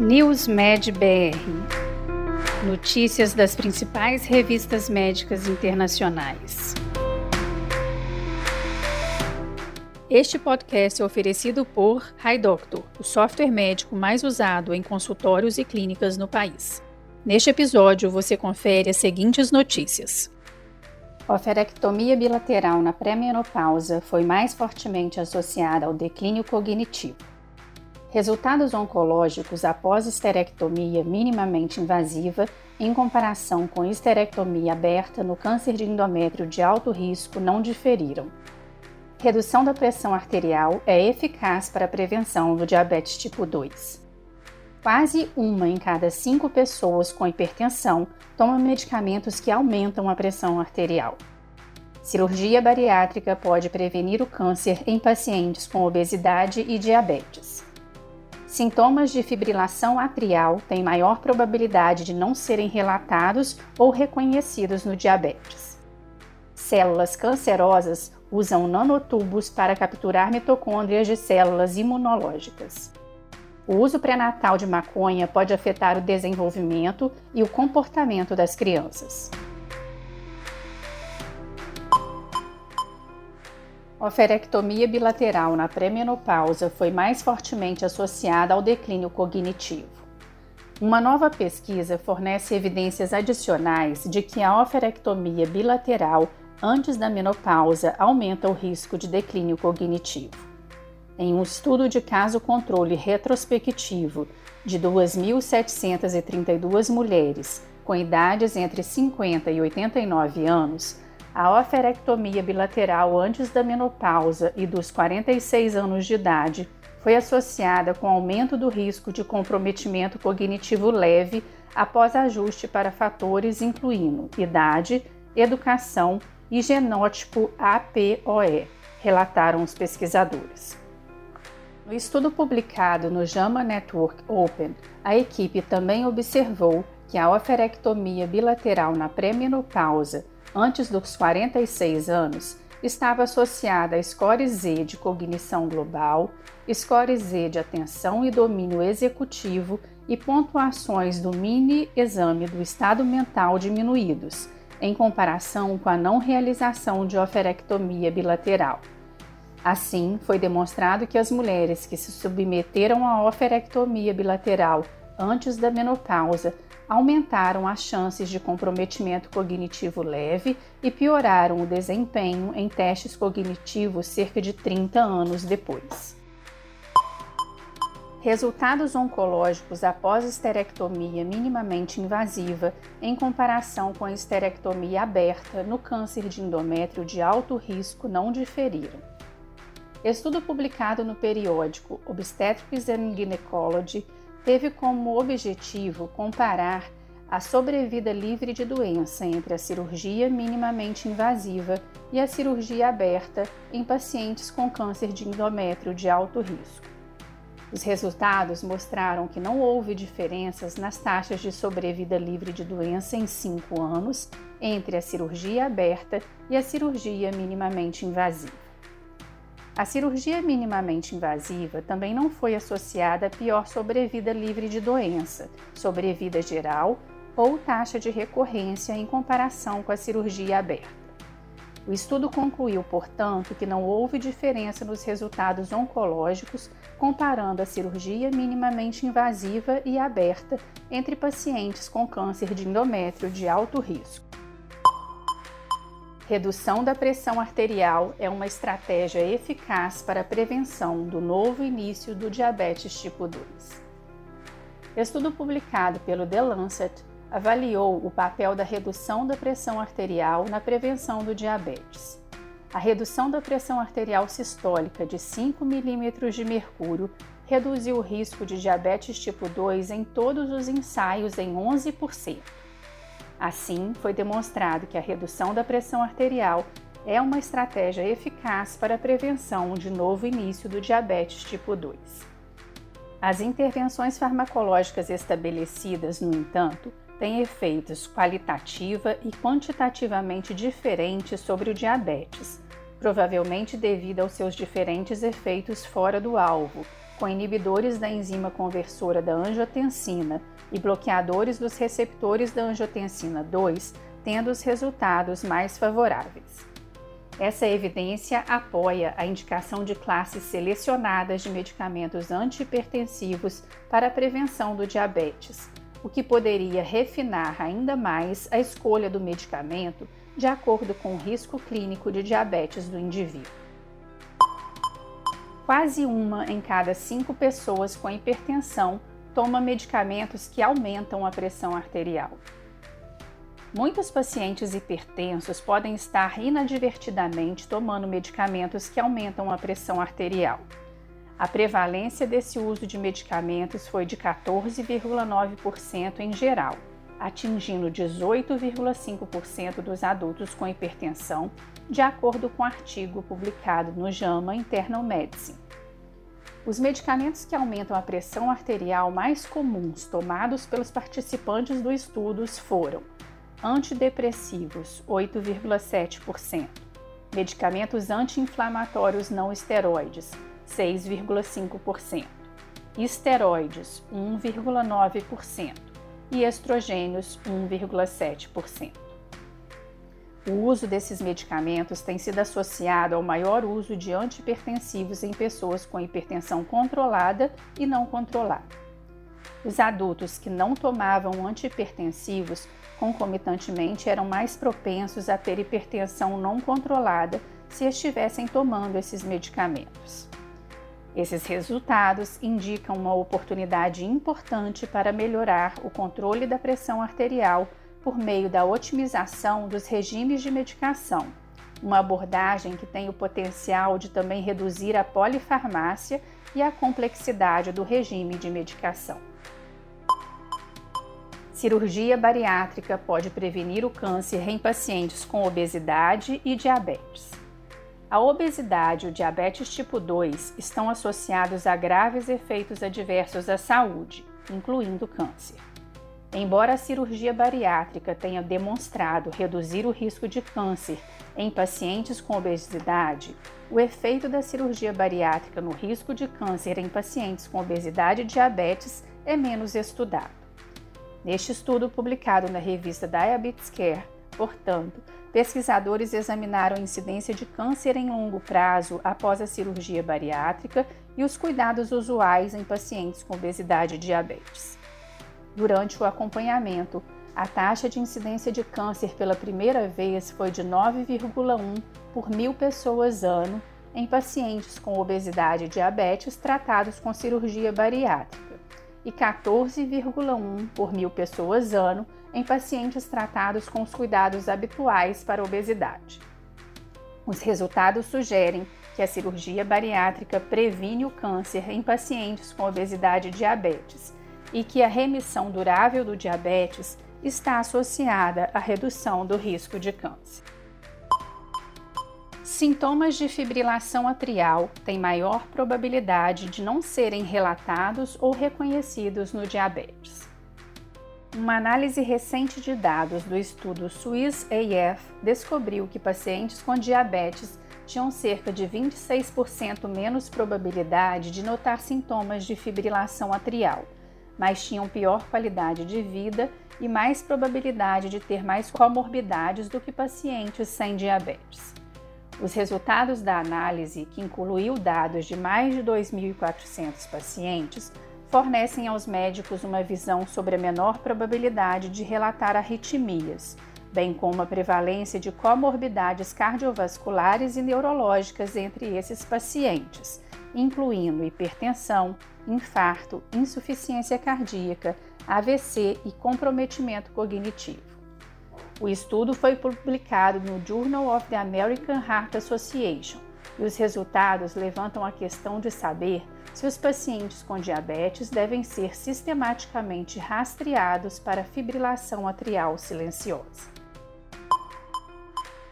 NewsMed BR Notícias das principais revistas médicas internacionais. Este podcast é oferecido por HiDoctor, o software médico mais usado em consultórios e clínicas no país. Neste episódio, você confere as seguintes notícias. Oferectomia bilateral na pré-menopausa foi mais fortemente associada ao declínio cognitivo. Resultados oncológicos após esterectomia minimamente invasiva em comparação com esterectomia aberta no câncer de endométrio de alto risco não diferiram. Redução da pressão arterial é eficaz para a prevenção do diabetes tipo 2. Quase uma em cada cinco pessoas com hipertensão toma medicamentos que aumentam a pressão arterial. Cirurgia bariátrica pode prevenir o câncer em pacientes com obesidade e diabetes. Sintomas de fibrilação atrial têm maior probabilidade de não serem relatados ou reconhecidos no diabetes. Células cancerosas usam nanotubos para capturar mitocôndrias de células imunológicas. O uso pré-natal de maconha pode afetar o desenvolvimento e o comportamento das crianças. Oferectomia bilateral na pré-menopausa foi mais fortemente associada ao declínio cognitivo. Uma nova pesquisa fornece evidências adicionais de que a oferectomia bilateral antes da menopausa aumenta o risco de declínio cognitivo. Em um estudo de caso controle retrospectivo de 2.732 mulheres com idades entre 50 e 89 anos, a oferectomia bilateral antes da menopausa e dos 46 anos de idade foi associada com aumento do risco de comprometimento cognitivo leve após ajuste para fatores incluindo idade, educação e genótipo APOE, relataram os pesquisadores. No estudo publicado no JAMA Network Open, a equipe também observou que a oferectomia bilateral na pré-menopausa antes dos 46 anos, estava associada a score Z de cognição global, score Z de atenção e domínio executivo e pontuações do mini exame do estado mental diminuídos, em comparação com a não realização de oferectomia bilateral. Assim, foi demonstrado que as mulheres que se submeteram à oferectomia bilateral antes da menopausa aumentaram as chances de comprometimento cognitivo leve e pioraram o desempenho em testes cognitivos cerca de 30 anos depois. Resultados oncológicos após esterectomia minimamente invasiva em comparação com a esterectomia aberta no câncer de endométrio de alto risco não diferiram. Estudo publicado no periódico Obstetrics and Gynecology teve como objetivo comparar a sobrevida livre de doença entre a cirurgia minimamente invasiva e a cirurgia aberta em pacientes com câncer de endométrio de alto risco. Os resultados mostraram que não houve diferenças nas taxas de sobrevida livre de doença em 5 anos entre a cirurgia aberta e a cirurgia minimamente invasiva. A cirurgia minimamente invasiva também não foi associada a pior sobrevida livre de doença, sobrevida geral ou taxa de recorrência em comparação com a cirurgia aberta. O estudo concluiu, portanto, que não houve diferença nos resultados oncológicos comparando a cirurgia minimamente invasiva e aberta entre pacientes com câncer de endométrio de alto risco. Redução da pressão arterial é uma estratégia eficaz para a prevenção do novo início do diabetes tipo 2. Estudo publicado pelo The Lancet avaliou o papel da redução da pressão arterial na prevenção do diabetes. A redução da pressão arterial sistólica de 5 mm de mercúrio reduziu o risco de diabetes tipo 2 em todos os ensaios em 11%. Assim, foi demonstrado que a redução da pressão arterial é uma estratégia eficaz para a prevenção de novo início do diabetes tipo 2. As intervenções farmacológicas estabelecidas, no entanto, têm efeitos qualitativa e quantitativamente diferentes sobre o diabetes, provavelmente devido aos seus diferentes efeitos fora do alvo, com inibidores da enzima conversora da angiotensina e bloqueadores dos receptores da angiotensina 2, tendo os resultados mais favoráveis. Essa evidência apoia a indicação de classes selecionadas de medicamentos antihipertensivos para a prevenção do diabetes, o que poderia refinar ainda mais a escolha do medicamento de acordo com o risco clínico de diabetes do indivíduo. Quase uma em cada cinco pessoas com hipertensão toma medicamentos que aumentam a pressão arterial. Muitos pacientes hipertensos podem estar inadvertidamente tomando medicamentos que aumentam a pressão arterial. A prevalência desse uso de medicamentos foi de 14,9% em geral, atingindo 18,5% dos adultos com hipertensão, de acordo com um artigo publicado no JAMA Internal Medicine. Os medicamentos que aumentam a pressão arterial mais comuns tomados pelos participantes do estudo foram antidepressivos, 8,7%, medicamentos anti-inflamatórios não esteroides, 6,5%, esteroides, 1,9% e estrogênios, 1,7%. O uso desses medicamentos tem sido associado ao maior uso de antihipertensivos em pessoas com hipertensão controlada e não controlada. Os adultos que não tomavam antihipertensivos concomitantemente eram mais propensos a ter hipertensão não controlada se estivessem tomando esses medicamentos. Esses resultados indicam uma oportunidade importante para melhorar o controle da pressão arterial por meio da otimização dos regimes de medicação, uma abordagem que tem o potencial de também reduzir a polifarmácia e a complexidade do regime de medicação. Cirurgia bariátrica pode prevenir o câncer em pacientes com obesidade e diabetes. A obesidade e o diabetes tipo 2 estão associados a graves efeitos adversos à saúde, incluindo câncer. Embora a cirurgia bariátrica tenha demonstrado reduzir o risco de câncer em pacientes com obesidade, o efeito da cirurgia bariátrica no risco de câncer em pacientes com obesidade e diabetes é menos estudado. Neste estudo publicado na revista Diabetes Care, portanto, pesquisadores examinaram a incidência de câncer em longo prazo após a cirurgia bariátrica e os cuidados usuais em pacientes com obesidade e diabetes. Durante o acompanhamento, a taxa de incidência de câncer pela primeira vez foi de 9,1 por mil pessoas ano em pacientes com obesidade e diabetes tratados com cirurgia bariátrica e 14,1 por mil pessoas ano em pacientes tratados com os cuidados habituais para obesidade. Os resultados sugerem que a cirurgia bariátrica previne o câncer em pacientes com obesidade e diabetes e que a remissão durável do diabetes está associada à redução do risco de câncer. Sintomas de fibrilação atrial têm maior probabilidade de não serem relatados ou reconhecidos no diabetes. Uma análise recente de dados do estudo Swiss AF descobriu que pacientes com diabetes tinham cerca de 26% menos probabilidade de notar sintomas de fibrilação atrial mas tinham pior qualidade de vida e mais probabilidade de ter mais comorbidades do que pacientes sem diabetes. Os resultados da análise, que incluiu dados de mais de 2.400 pacientes, fornecem aos médicos uma visão sobre a menor probabilidade de relatar arritmias, bem como a prevalência de comorbidades cardiovasculares e neurológicas entre esses pacientes incluindo hipertensão, infarto, insuficiência cardíaca, AVC e comprometimento cognitivo. O estudo foi publicado no Journal of the American Heart Association e os resultados levantam a questão de saber se os pacientes com diabetes devem ser sistematicamente rastreados para fibrilação atrial silenciosa.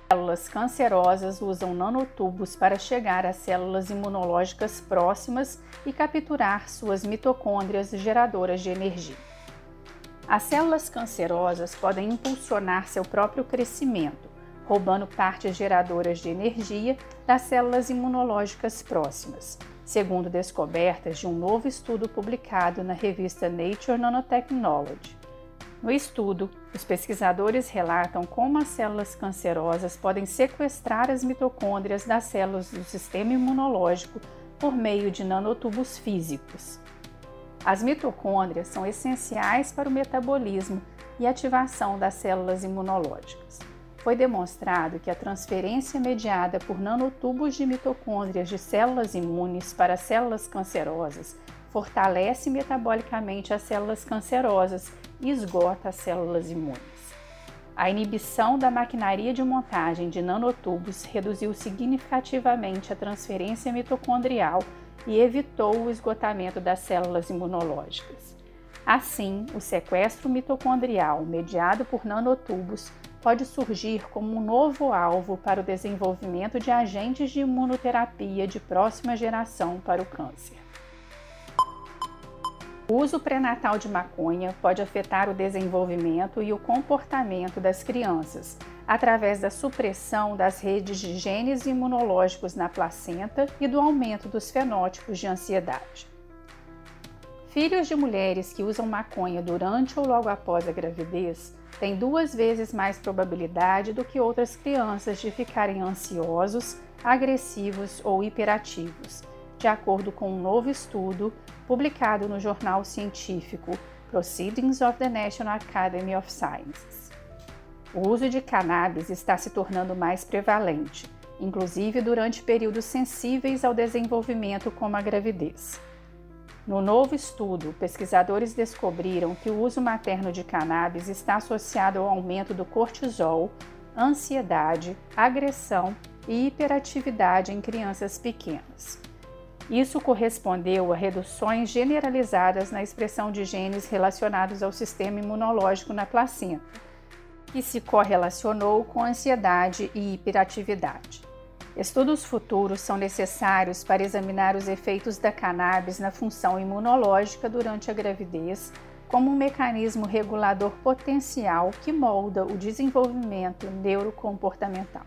Células cancerosas usam nanotubos para chegar às células imunológicas próximas e capturar suas mitocôndrias geradoras de energia. As células cancerosas podem impulsionar seu próprio crescimento, roubando partes geradoras de energia das células imunológicas próximas, segundo descobertas de um novo estudo publicado na revista Nature Nanotechnology. No estudo, os pesquisadores relatam como as células cancerosas podem sequestrar as mitocôndrias das células do sistema imunológico por meio de nanotubos físicos. As mitocôndrias são essenciais para o metabolismo e ativação das células imunológicas. Foi demonstrado que a transferência mediada por nanotubos de mitocôndrias de células imunes para células cancerosas fortalece metabolicamente as células cancerosas e esgota as células imunes. A inibição da maquinaria de montagem de nanotubos reduziu significativamente a transferência mitocondrial e evitou o esgotamento das células imunológicas. Assim, o sequestro mitocondrial mediado por nanotubos pode surgir como um novo alvo para o desenvolvimento de agentes de imunoterapia de próxima geração para o câncer. O uso pré-natal de maconha pode afetar o desenvolvimento e o comportamento das crianças, através da supressão das redes de genes imunológicos na placenta e do aumento dos fenótipos de ansiedade. Filhos de mulheres que usam maconha durante ou logo após a gravidez têm duas vezes mais probabilidade do que outras crianças de ficarem ansiosos, agressivos ou hiperativos, de acordo com um novo estudo publicado no jornal científico Proceedings of the National Academy of Sciences. O uso de cannabis está se tornando mais prevalente, inclusive durante períodos sensíveis ao desenvolvimento, como a gravidez. No novo estudo, pesquisadores descobriram que o uso materno de cannabis está associado ao aumento do cortisol, ansiedade, agressão e hiperatividade em crianças pequenas. Isso correspondeu a reduções generalizadas na expressão de genes relacionados ao sistema imunológico na placenta, que se correlacionou com ansiedade e hiperatividade. Estudos futuros são necessários para examinar os efeitos da cannabis na função imunológica durante a gravidez, como um mecanismo regulador potencial que molda o desenvolvimento neurocomportamental.